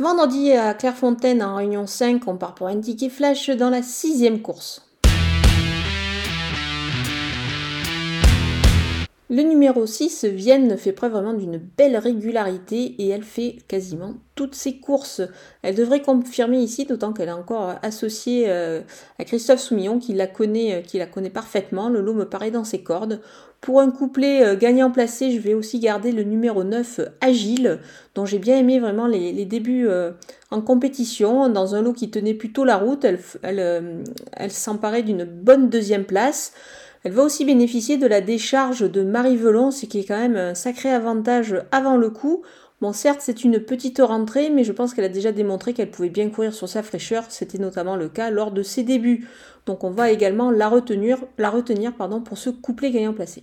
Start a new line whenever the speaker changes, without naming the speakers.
Vendredi à Clairefontaine en Réunion 5, on part pour un ticket flash dans la sixième course. Le numéro 6, Vienne, fait preuve vraiment d'une belle régularité et elle fait quasiment toutes ses courses. Elle devrait confirmer ici, d'autant qu'elle est encore associée euh, à Christophe Soumillon qui la connaît, euh, qui la connaît parfaitement. Le lot me paraît dans ses cordes. Pour un couplet euh, gagnant placé, je vais aussi garder le numéro 9, Agile, dont j'ai bien aimé vraiment les, débuts en compétition. Dans un lot qui tenait plutôt la route, elle s'emparait d'une bonne deuxième place. Elle va aussi bénéficier de la décharge de Marie Velon, ce qui est quand même un sacré avantage avant le coup. Bon, certes, c'est une petite rentrée, mais je pense qu'elle a déjà démontré qu'elle pouvait bien courir sur sa fraîcheur. C'était notamment le cas lors de ses débuts. Donc on va également la retenir, pour ce couplet gagnant placé.